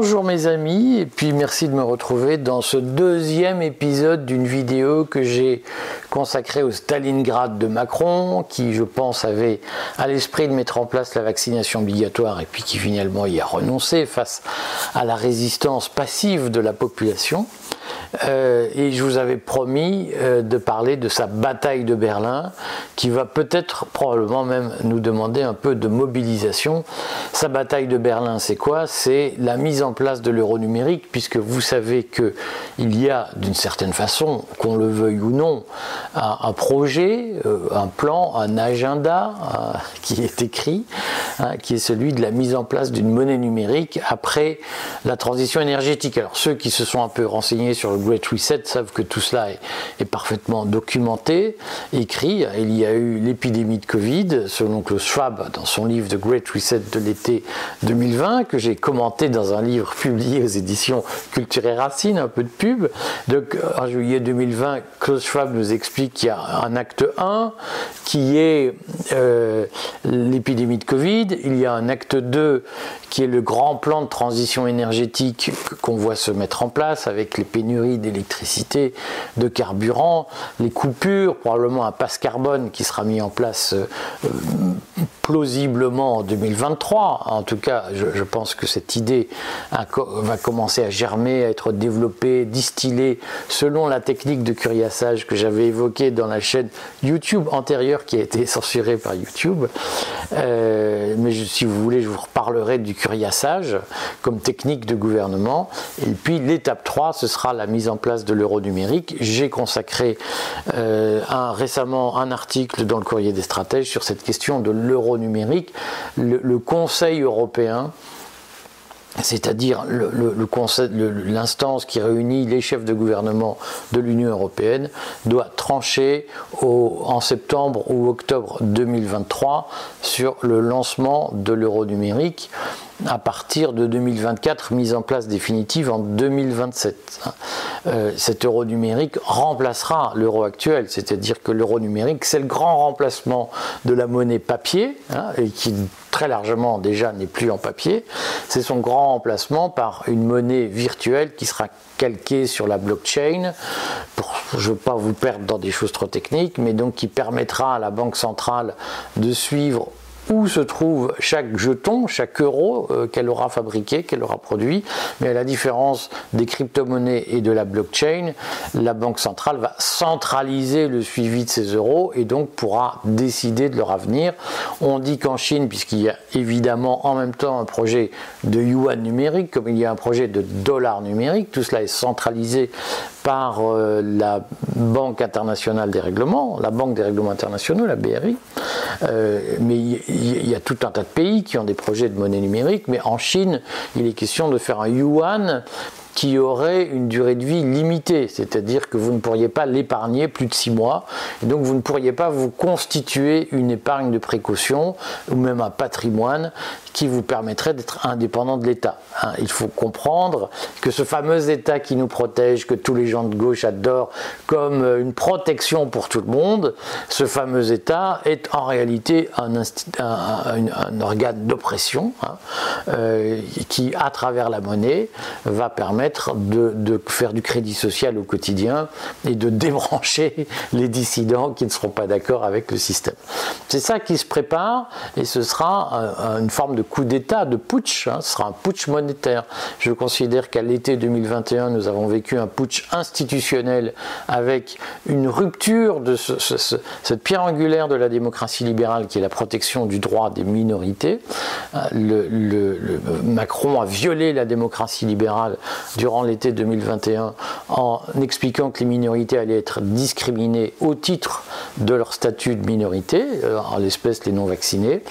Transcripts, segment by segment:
Bonjour mes amis, et puis merci de me retrouver dans ce deuxième épisode d'une vidéo que j'ai consacrée au Stalingrad de Macron, qui je pense avait à l'esprit de mettre en place la vaccination obligatoire et puis qui finalement y a renoncé face à la résistance passive de la population. Euh, et je vous avais promis euh, de parler de sa bataille de Berlin, qui va peut-être, probablement même, nous demander un peu de mobilisation. Sa bataille de Berlin, c'est quoi? C'est la mise en place de l'euro numérique, puisque vous savez qu'il y a, d'une certaine façon, qu'on le veuille ou non, un, projet, euh, un plan, un agenda qui est écrit, hein, qui est celui de la mise en place d'une monnaie numérique après la transition énergétique. Alors ceux qui se sont un peu renseignés sur le Great Reset savent que tout cela est, parfaitement documenté, écrit. Il y a eu l'épidémie de Covid, selon Klaus Schwab, dans son livre The Great Reset de l'été 2020, que j'ai commenté dans un livre publié aux éditions Culture et Racine, un peu de pub. Donc, en juillet 2020, Klaus Schwab nous explique qu'il y a un acte 1 qui est euh, l'épidémie de Covid, il y a un acte 2 qui est le grand plan de transition énergétique qu'on voit se mettre en place avec les pénuries d'électricité, de carburant, les coupures, probablement un passe carbone qui sera mis en place euh, plausiblement en 2023. En tout cas, je, pense que cette idée va commencer à germer, à être développée, distillée selon la technique de curiassage que j'avais évoquée dans la chaîne YouTube antérieure qui a été censurée par YouTube. Euh, mais si vous voulez, je vous reparlerai du curiassage comme technique de gouvernement. Et puis l'étape 3, ce sera la mise en place de l'euro numérique. J'ai consacré euh, récemment un article dans le courrier des stratèges sur cette question de l'euro numérique, le, Conseil européen c'est-à-dire l'instance qui réunit les chefs de gouvernement de l'Union européenne, doit trancher en septembre ou octobre 2023 sur le lancement de l'euro numérique à partir de 2024, mise en place définitive en 2027. Euh, cet euro numérique remplacera l'euro actuel, c'est-à-dire que l'euro numérique, c'est le grand remplacement de la monnaie papier, hein, et qui très largement déjà n'est plus en papier. C'est son grand remplacement par une monnaie virtuelle qui sera calquée sur la blockchain. je ne pas vous perdre dans des choses trop techniques, mais donc qui permettra à la Banque centrale de suivre où se trouve chaque jeton, chaque euro euh, qu'elle aura fabriqué, qu'elle aura produit. Mais à la différence des crypto-monnaies et de la blockchain, la Banque centrale va centraliser le suivi de ces euros et donc pourra décider de leur avenir. On dit qu'en Chine, puisqu'il y a évidemment en même temps un projet de yuan numérique, comme il y a un projet de dollar numérique, tout cela est centralisé par euh, la Banque internationale des règlements, la Banque des règlements internationaux, la BRI. Euh, mais il y, a tout un tas de pays qui ont des projets de monnaie numérique, mais en Chine, il est question de faire un yuan qui aurait une durée de vie limitée, c'est-à-dire que vous ne pourriez pas l'épargner plus de six mois, et donc vous ne pourriez pas vous constituer une épargne de précaution ou même un patrimoine qui vous permettrait d'être indépendant de l'État. Hein. il faut comprendre que ce fameux État qui nous protège, que tous les gens de gauche adorent comme euh, une protection pour tout le monde, ce fameux État est en réalité un, organe d'oppression hein, euh, qui, à travers la monnaie, va permettre de, faire du crédit social au quotidien et de débrancher les dissidents qui ne seront pas d'accord avec le système. C'est ça qui se prépare et ce sera une forme de coup d'État, de putsch, hein. ce sera un putsch monétaire. Je considère qu'à l'été 2021, nous avons vécu un putsch institutionnel avec une rupture de cette pierre angulaire de la démocratie libérale qui est la protection du droit des minorités. Euh, Macron a violé la démocratie libérale durant l'été 2021 en expliquant que les minorités allaient être discriminées au titre de leur statut de minorité, euh, en l'espèce les non-vaccinés,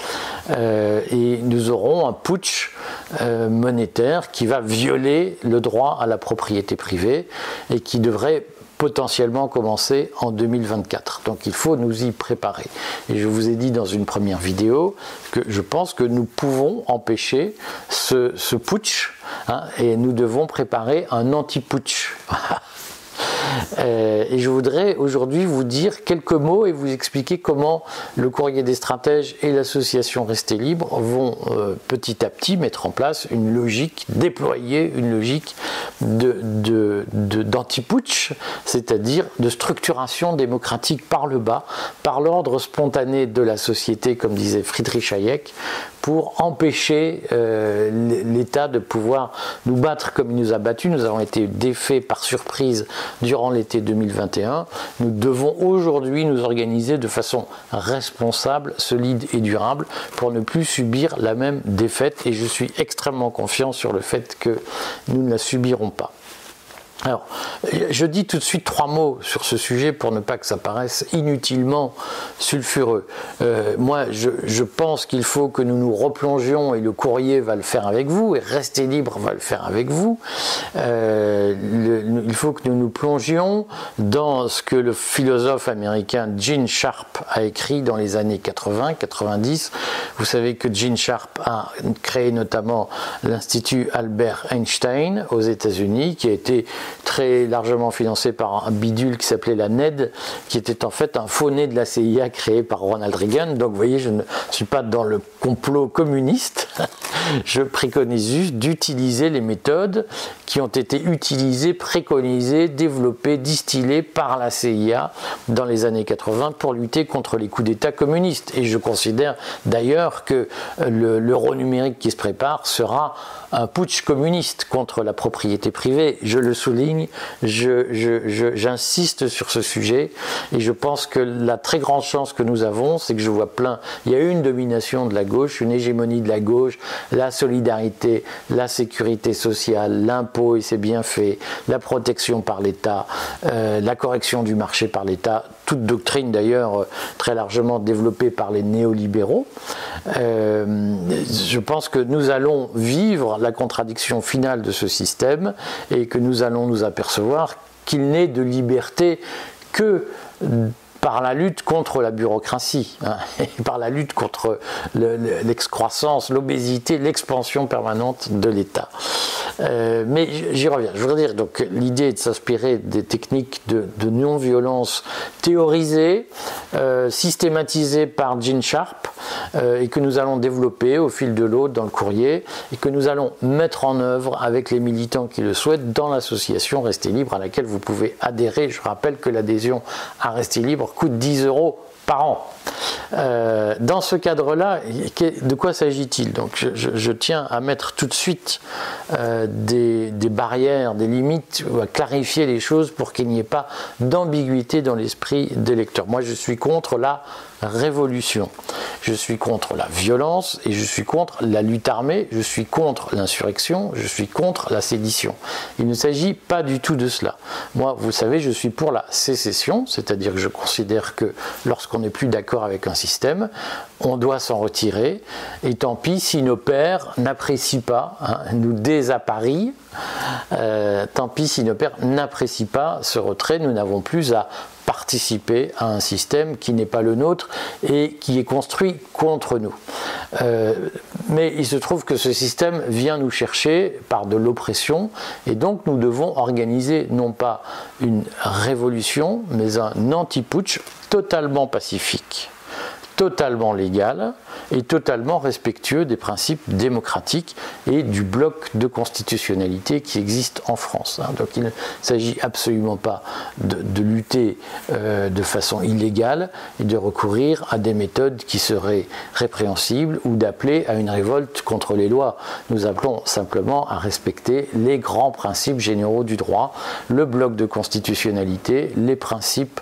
euh, et nous aurons un putsch euh, monétaire qui va violer le droit à la propriété privée et qui devrait potentiellement commencer en 2024. Donc il faut nous y préparer. Et je vous ai dit dans une première vidéo que je pense que nous pouvons empêcher ce, ce putsch hein, et nous devons préparer un anti-putsch. Euh, et je voudrais aujourd'hui vous dire quelques mots et vous expliquer comment le courrier des stratèges et l'association Rester Libre vont euh, petit à petit mettre en place une logique, déployer une logique d'anti-putsch, de, c'est-à-dire de structuration démocratique par le bas, par l'ordre spontané de la société, comme disait Friedrich Hayek, pour empêcher euh, l'État de pouvoir nous battre comme il nous a battus. Nous avons été défaits par surprise durant l'été 2021. Nous devons aujourd'hui nous organiser de façon responsable, solide et durable pour ne plus subir la même défaite. Et je suis extrêmement confiant sur le fait que nous ne la subirons pas. Alors, je dis tout de suite trois mots sur ce sujet pour ne pas que ça paraisse inutilement sulfureux. Euh, moi, je, pense qu'il faut que nous nous replongions, et le courrier va le faire avec vous, et Rester libre va le faire avec vous. Euh, il faut que nous nous plongions dans ce que le philosophe américain Gene Sharp a écrit dans les années 80-90. Vous savez que Gene Sharp a créé notamment l'Institut Albert Einstein aux États-Unis, qui a été très largement financé par un bidule qui s'appelait la NED, qui était en fait un faux de la CIA créé par Ronald Reagan. Donc vous voyez, je ne suis pas dans le complot communiste. je préconise juste d'utiliser les méthodes qui ont été utilisées, préconisées, développées, distillées par la CIA dans les années 80 pour lutter contre les coups d'État communistes. Et je considère d'ailleurs que l'euro numérique qui se prépare sera un putsch communiste contre la propriété privée. Je le souligne, j'insiste sur ce sujet et je pense que la très grande chance que nous avons, c'est que je vois plein, il y a une domination de la gauche, une hégémonie de la gauche, la solidarité, la sécurité sociale, l'impôt et ses bienfaits, la protection par l'État, euh, la correction du marché par l'État, toute doctrine d'ailleurs euh, très largement développée par les néolibéraux. Euh, je pense que nous allons vivre la contradiction finale de ce système et que nous allons nous apercevoir qu'il n'est de liberté que par la lutte contre la bureaucratie, hein, par la lutte contre l'excroissance, l'obésité, l'expansion permanente de l'État. Euh, mais j'y reviens. Je voudrais dire, donc, l'idée est de s'inspirer des techniques de, non-violence théorisées, euh, systématisées par Gene Sharp, euh, et que nous allons développer au fil de l'eau dans le courrier, et que nous allons mettre en œuvre avec les militants qui le souhaitent dans l'association Rester Libre à laquelle vous pouvez adhérer. Je rappelle que l'adhésion à Rester Libre coûte 10 euros par an. Euh, dans ce cadre-là, de quoi s'agit-il? Donc, je, tiens à mettre tout de suite euh, des, barrières, des limites, à clarifier les choses pour qu'il n'y ait pas d'ambiguïté dans l'esprit des lecteurs. Moi, je suis contre la révolution. Je suis contre la violence et je suis contre la lutte armée, je suis contre l'insurrection, je suis contre la sédition. Il ne s'agit pas du tout de cela. Moi, vous savez, je suis pour la sécession, c'est-à-dire que je considère que lorsqu'on n'est plus d'accord avec un système, on doit s'en retirer, et tant pis si nos pères n'apprécient pas, hein, nous désapparient, euh, tant pis si nos pères n'apprécient pas ce retrait, nous n'avons plus à participer à un système qui n'est pas le nôtre et qui est construit contre nous. Euh, mais il se trouve que ce système vient nous chercher par de l'oppression et donc nous devons organiser non pas une révolution mais un anti-putsch totalement pacifique totalement légal et totalement respectueux des principes démocratiques et du bloc de constitutionnalité qui existe en France. Hein. Donc il ne s'agit absolument pas de, lutter euh, de façon illégale et de recourir à des méthodes qui seraient répréhensibles ou d'appeler à une révolte contre les lois. Nous appelons simplement à respecter les grands principes généraux du droit, le bloc de constitutionnalité, les principes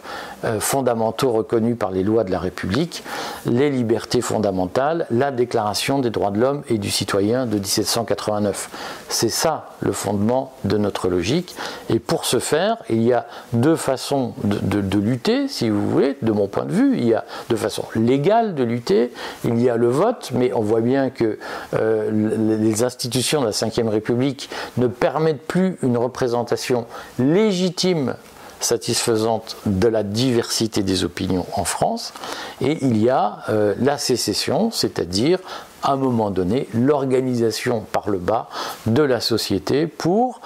fondamentaux reconnus par les lois de la République, les libertés fondamentales, la Déclaration des droits de l'homme et du citoyen de 1789. C'est ça le fondement de notre logique. Et pour ce faire, il y a deux façons de, lutter, si vous voulez, de mon point de vue. Il y a de façon légale de lutter, il y a le vote, mais on voit bien que euh, les institutions de la Ve République ne permettent plus une représentation légitime satisfaisante de la diversité des opinions en France, et il y a euh, la sécession, c'est-à-dire à un moment donné l'organisation par le bas de la société pour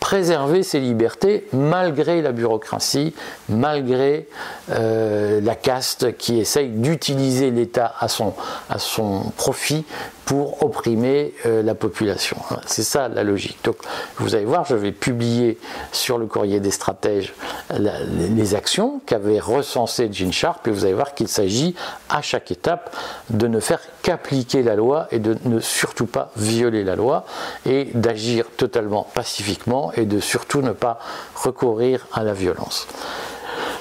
préserver ses libertés malgré la bureaucratie, malgré euh, la caste qui essaye d'utiliser l'État à son, à son profit pour opprimer euh, la population. C'est ça la logique. Donc vous allez voir, je vais publier sur le courrier des stratèges les actions qu'avait recensées Gene Sharp et vous allez voir qu'il s'agit à chaque étape de ne faire qu'appliquer la loi et de ne surtout pas violer la loi et d'agir totalement pacifiquement et de surtout ne pas recourir à la violence.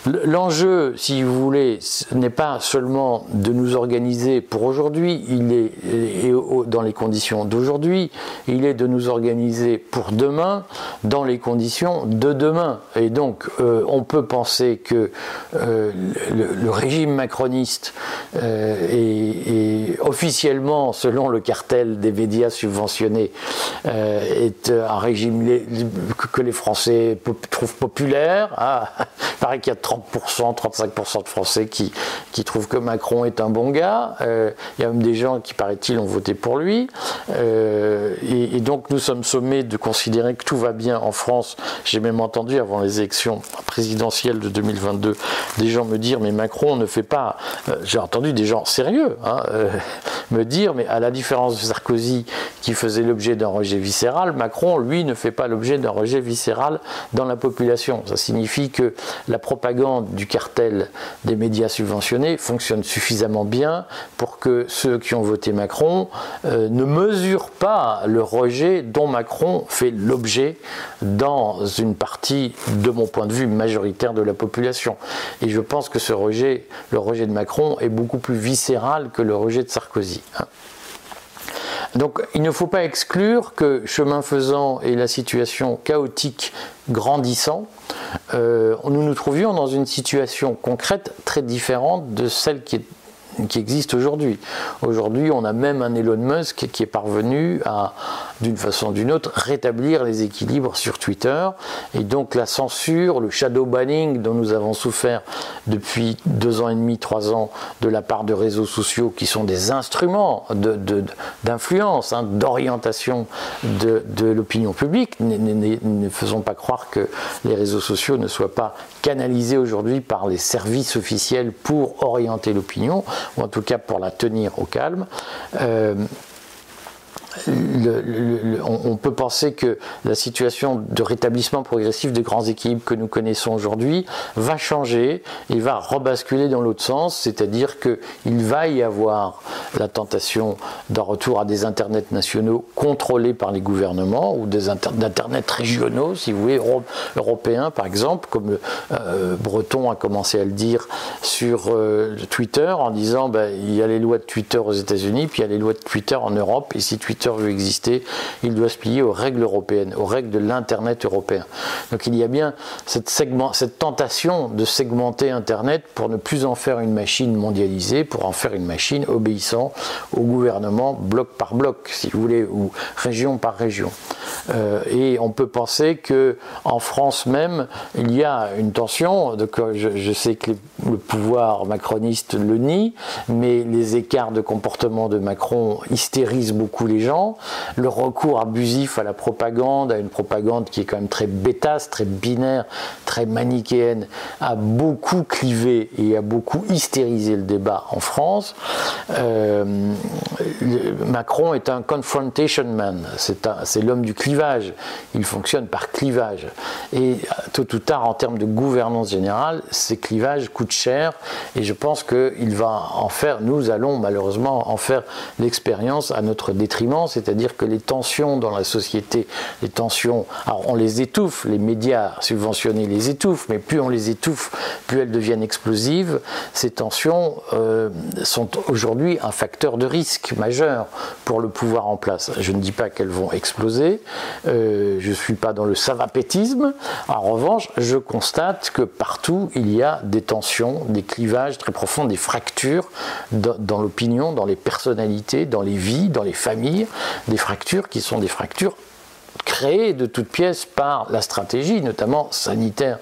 L'enjeu, si vous voulez, n'est pas seulement de nous organiser pour aujourd'hui, il est dans les conditions d'aujourd'hui, il est de nous organiser pour demain dans les conditions de demain. Et donc, euh, on peut penser que euh, le, régime macroniste euh, est, officiellement, selon le cartel des médias subventionnés, est un régime que les Français trouvent populaire. Ah, il paraît qu'il y a 30%, 35% de Français qui, qui trouvent que Macron est un bon gars. Euh, il y a même des gens qui, paraît-il, ont voté pour lui. Euh, et, donc nous sommes sommés de considérer que tout va bien en France. J'ai même entendu avant les élections présidentielles de 2022 des gens me dire mais Macron ne fait pas. Euh, j'ai entendu des gens sérieux hein, me dire mais à la différence de Sarkozy qui faisait l'objet d'un rejet viscéral, Macron lui ne fait pas l'objet d'un rejet viscéral dans la population. Ça signifie que la propagande du cartel des médias subventionnés fonctionne suffisamment bien pour que ceux qui ont voté Macron euh, ne mesurent pas le rejet dont Macron fait l'objet dans une partie, de mon point de vue, majoritaire de la population. Et je pense que ce rejet, le rejet de Macron, est beaucoup plus viscéral que le rejet de Sarkozy. Donc il ne faut pas exclure que chemin faisant et la situation chaotique grandissant, euh, nous nous trouvions dans une situation concrète très différente de celle qui existe aujourd'hui. Aujourd'hui, on a même un Elon Musk qui est parvenu à, d'une façon ou d'une autre, rétablir les équilibres sur Twitter. Et donc la censure, le shadow banning dont nous avons souffert depuis deux ans et demi, trois ans de la part de réseaux sociaux qui sont des instruments d'influence, hein, d'orientation de, de l'opinion publique. Ne faisons pas croire que les réseaux sociaux ne soient pas canalisés aujourd'hui par les services officiels pour orienter l'opinion ou en tout cas pour la tenir au calme. Euh, on, peut penser que la situation de rétablissement progressif des grands équilibres que nous connaissons aujourd'hui va changer et va rebasculer dans l'autre sens, c'est-à-dire qu'il va y avoir la tentation d'un retour à des internets nationaux contrôlés par les gouvernements ou des internets régionaux, si vous voulez, européens par exemple, comme euh, Breton a commencé à le dire sur euh, Twitter en disant ben, il y a les lois de Twitter aux États-Unis, puis il y a les lois de Twitter en Europe, et si Twitter veut exister, il doit se plier aux règles européennes, aux règles de l'Internet européen. Donc il y a bien cette, cette tentation de segmenter Internet pour ne plus en faire une machine mondialisée, pour en faire une machine obéissant au gouvernement bloc par bloc, si vous voulez, ou région par région. Euh, et on peut penser que en France même, il y a une tension. Donc je, je sais que le pouvoir macroniste le nie, mais les écarts de comportement de Macron hystérisent beaucoup les gens le recours abusif à la propagande, à une propagande qui est quand même très bêtasse, très binaire, très manichéenne, a beaucoup clivé et a beaucoup hystérisé le débat en France. Euh, Macron est un confrontation man, c'est l'homme du clivage, il fonctionne par clivage. Et tôt ou tard, en termes de gouvernance générale, ces clivages coûtent cher et je pense qu'il va en faire, nous allons malheureusement en faire l'expérience à notre détriment, c'est-à-dire que les tensions dans la société, les tensions, alors on les étouffe, les médias subventionnés les étouffent, mais plus on les étouffe, plus elles deviennent explosives. Ces tensions euh, sont aujourd'hui un facteur de risque majeur pour le pouvoir en place. Je ne dis pas qu'elles vont exploser, euh, je ne suis pas dans le savapétisme. En revanche, je constate que partout il y a des tensions, des clivages très profonds, des fractures dans l'opinion, dans les personnalités, dans les vies, dans les familles des fractures qui sont des fractures créé de toutes pièces par la stratégie, notamment sanitaire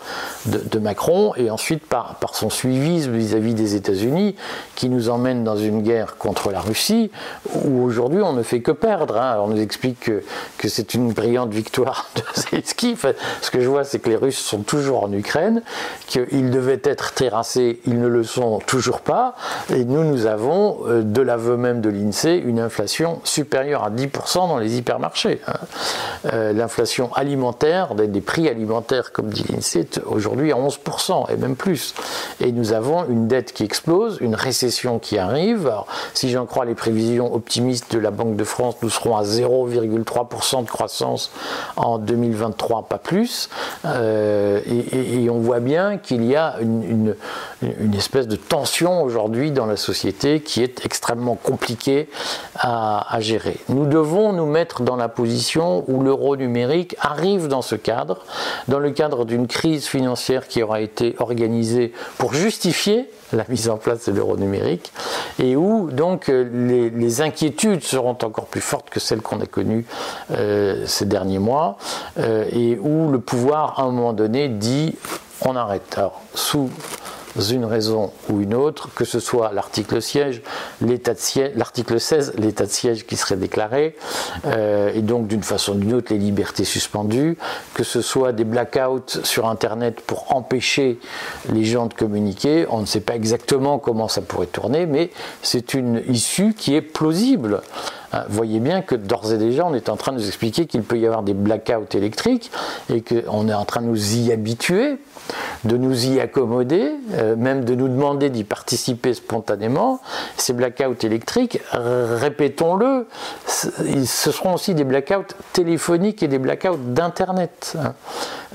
de, Macron, et ensuite par, son suivisme vis-à-vis des États-Unis, qui nous emmène dans une guerre contre la Russie, où aujourd'hui on ne fait que perdre. Hein. on nous explique que, c'est une brillante victoire de Zelensky. ce que je vois, c'est que les Russes sont toujours en Ukraine, qu'ils devaient être terrassés, ils ne le sont toujours pas, et nous, nous avons, euh, de l'aveu même de l'INSEE, une inflation supérieure à 10% dans les hypermarchés. Hein. Euh, l'inflation alimentaire, des, prix alimentaires, comme dit l'INSEE, aujourd'hui à 11% et même plus. Et nous avons une dette qui explose, une récession qui arrive. si j'en crois les prévisions optimistes de la Banque de France, nous serons à 0,3% de croissance en 2023, pas plus. Euh, et, on voit bien qu'il y a une, espèce de tension aujourd'hui dans la société qui est extrêmement compliquée à, gérer. Nous devons nous mettre dans la position où l'euro numérique arrive dans ce cadre, dans le cadre d'une crise financière qui aura été organisée pour justifier la mise en place de l'euro numérique, et où donc les, inquiétudes seront encore plus fortes que celles qu'on a connues euh, ces derniers mois, euh, et où le pouvoir à un moment donné dit on arrête. Alors, sous une raison ou une autre, que ce soit l'article siège, l'état de siège, l'article 16, l'état de siège qui serait déclaré, euh, et donc d'une façon ou d'une autre les libertés suspendues, que ce soit des blackouts sur Internet pour empêcher les gens de communiquer. On ne sait pas exactement comment ça pourrait tourner, mais c'est une issue qui est plausible. Hein, voyez bien que d'ores et déjà, on est en train de nous expliquer qu'il peut y avoir des blackouts électriques et qu'on est en train de nous y habituer de nous y accommoder, euh, même de nous demander d'y participer spontanément. Ces blackouts électriques, répétons-le, ce seront aussi des blackouts téléphoniques et des blackouts d'Internet. Hein.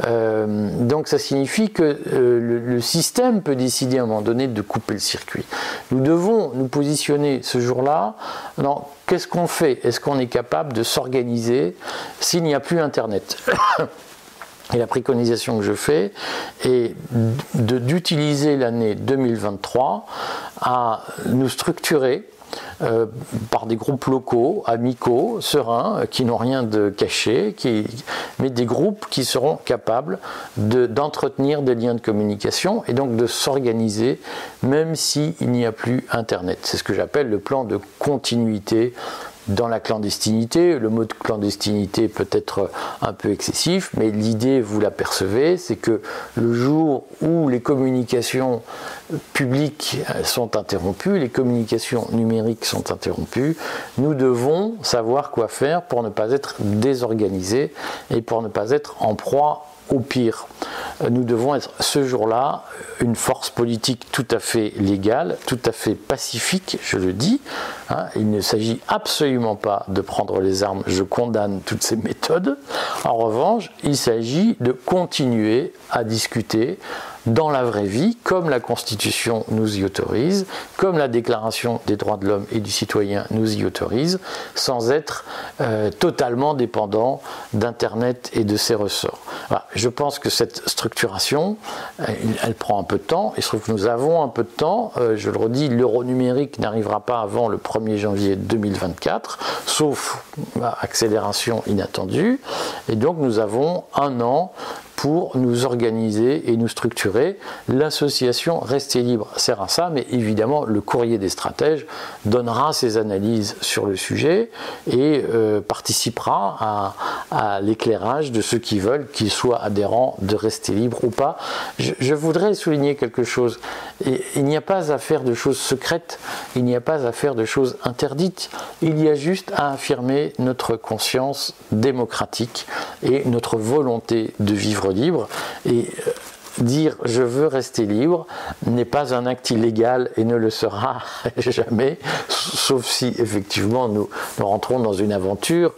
Euh, donc ça signifie que euh, le, le, système peut décider à un moment donné de couper le circuit. Nous devons nous positionner ce jour-là dans qu'est-ce qu'on fait? Est-ce qu'on est capable de s'organiser s'il n'y a plus Internet? Et la préconisation que je fais est d'utiliser l'année 2023 à nous structurer euh, par des groupes locaux, amicaux, sereins, qui n'ont rien de caché, mais des groupes qui seront capables d'entretenir des liens de communication et donc de s'organiser même s'il n'y a plus Internet. C'est ce que j'appelle le plan de continuité dans la clandestinité. Le mot de clandestinité peut être un peu excessif, mais l'idée, vous l'apercevez, c'est que le jour où les communications publiques sont interrompues, les communications numériques sont interrompues, nous devons savoir quoi faire pour ne pas être désorganisés et pour ne pas être en proie au pire. Nous devons être ce jour-là une force politique tout à fait légale, tout à fait pacifique, je le dis. Hein. Il ne s'agit absolument pas de prendre les armes, je condamne toutes ces méthodes. En revanche, il s'agit de continuer à discuter dans la vraie vie, comme la Constitution nous y autorise, comme la Déclaration des droits de l'homme et du citoyen nous y autorise, sans être euh, totalement dépendant d'Internet et de ses ressorts. Je pense que cette structuration, elle, prend un peu de temps. Il se trouve que nous avons un peu de temps. Euh, je le redis, l'euro numérique n'arrivera pas avant le 1er janvier 2024, sauf accélération inattendue. Et donc nous avons un an pour nous organiser et nous structurer. L'association Restez Libre sert à ça, mais évidemment, le courrier des stratèges donnera ses analyses sur le sujet et euh, participera à, l'éclairage de ceux qui veulent qu'ils soient adhérents de Rester Libre ou pas. Je, voudrais souligner quelque chose. il n'y a pas à faire de choses secrètes, il n'y a pas à faire de choses interdites. Il y a juste à affirmer notre conscience démocratique et notre volonté de vivre libre. Et euh, dire je veux rester libre n'est pas un acte illégal et ne le sera jamais, sauf si effectivement nous, rentrons dans une aventure,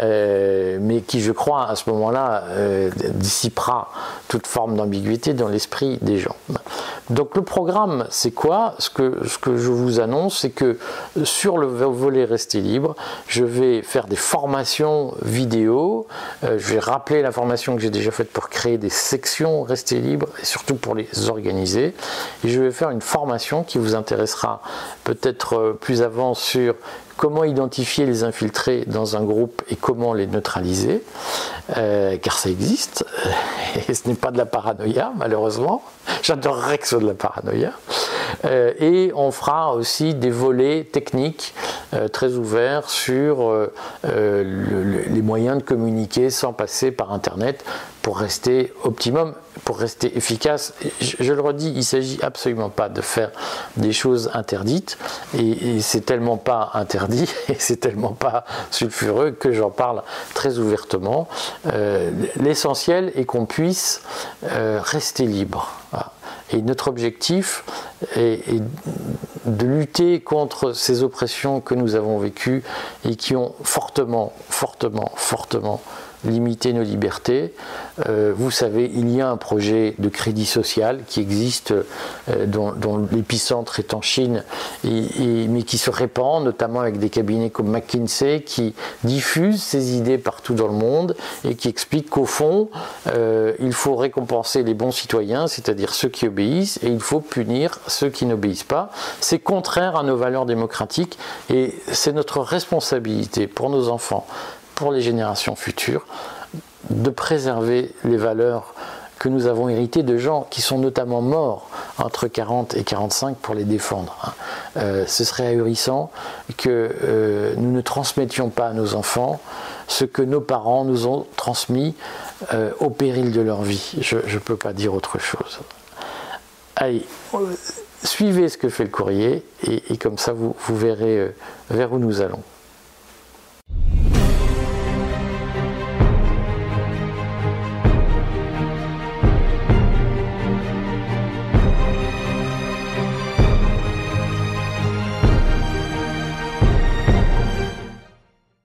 euh, mais qui je crois à ce moment-là euh, dissipera toute forme d'ambiguïté dans l'esprit des gens. Donc le programme, c'est quoi? Ce que, je vous annonce, c'est que sur le volet Rester libre, je vais faire des formations vidéo, euh, je vais rappeler la formation que j'ai déjà faite pour créer des sections Rester libre et surtout pour les organiser. Et je vais faire une formation qui vous intéressera peut-être euh, plus avant sur comment identifier les infiltrés dans un groupe et comment les neutraliser, euh, car ça existe, et ce n'est pas de la paranoïa, malheureusement. J'adorerais que ce soit de la paranoïa. Euh, et on fera aussi des volets techniques euh, très ouverts sur les moyens de communiquer sans passer par Internet pour rester optimum, pour rester efficace. Je, le redis, il ne s'agit absolument pas de faire des choses interdites, et, c'est tellement pas interdit, et c'est tellement pas sulfureux que j'en parle très ouvertement. Euh, l'essentiel est qu'on puisse euh, rester libre. Et notre objectif est, est, de lutter contre ces oppressions que nous avons vécues et qui ont fortement, fortement, fortement limiter nos libertés. Euh, vous savez, il y a un projet de crédit social qui existe, euh, dont, l'épicentre est en Chine, mais qui se répand, notamment avec des cabinets comme McKinsey, qui diffusent ces idées partout dans le monde et qui expliquent qu'au fond, euh, il faut récompenser les bons citoyens, c'est-à-dire ceux qui obéissent, et il faut punir ceux qui n'obéissent pas. C'est contraire à nos valeurs démocratiques et c'est notre responsabilité pour nos enfants pour les générations futures de préserver les valeurs que nous avons héritées de gens qui sont notamment morts entre 40 et 45 pour les défendre. Hein. Euh, ce serait ahurissant que euh, nous ne transmettions pas à nos enfants ce que nos parents nous ont transmis euh, au péril de leur vie. Je ne peux pas dire autre chose. Allez, suivez ce que fait le courrier et, comme ça vous, vous verrez vers où nous allons.